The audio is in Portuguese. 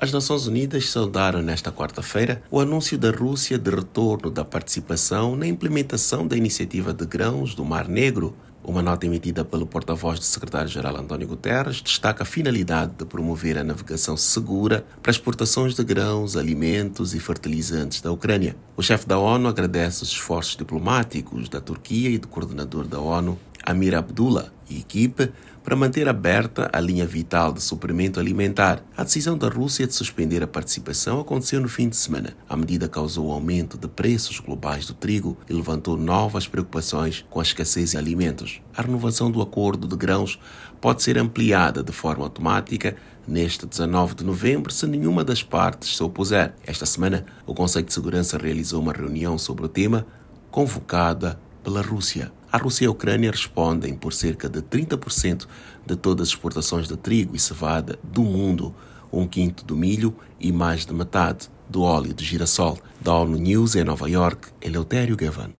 As Nações Unidas saudaram nesta quarta-feira o anúncio da Rússia de retorno da participação na implementação da iniciativa de grãos do Mar Negro. Uma nota emitida pelo porta-voz do secretário-geral António Guterres destaca a finalidade de promover a navegação segura para exportações de grãos, alimentos e fertilizantes da Ucrânia. O chefe da ONU agradece os esforços diplomáticos da Turquia e do coordenador da ONU, Amir Abdullah, e equipe para manter aberta a linha vital de suprimento alimentar. A decisão da Rússia de suspender a participação aconteceu no fim de semana. A medida causou o aumento de preços globais do trigo e levantou novas preocupações com a escassez de alimentos. A renovação do acordo de grãos pode ser ampliada de forma automática neste 19 de novembro se nenhuma das partes se opuser. Esta semana, o Conselho de Segurança realizou uma reunião sobre o tema convocada pela Rússia. A Rússia e a Ucrânia respondem por cerca de 30% de todas as exportações de trigo e cevada do mundo, um quinto do milho e mais de metade do óleo de girassol. Da ONU News em Nova York, Eleutério Gavan.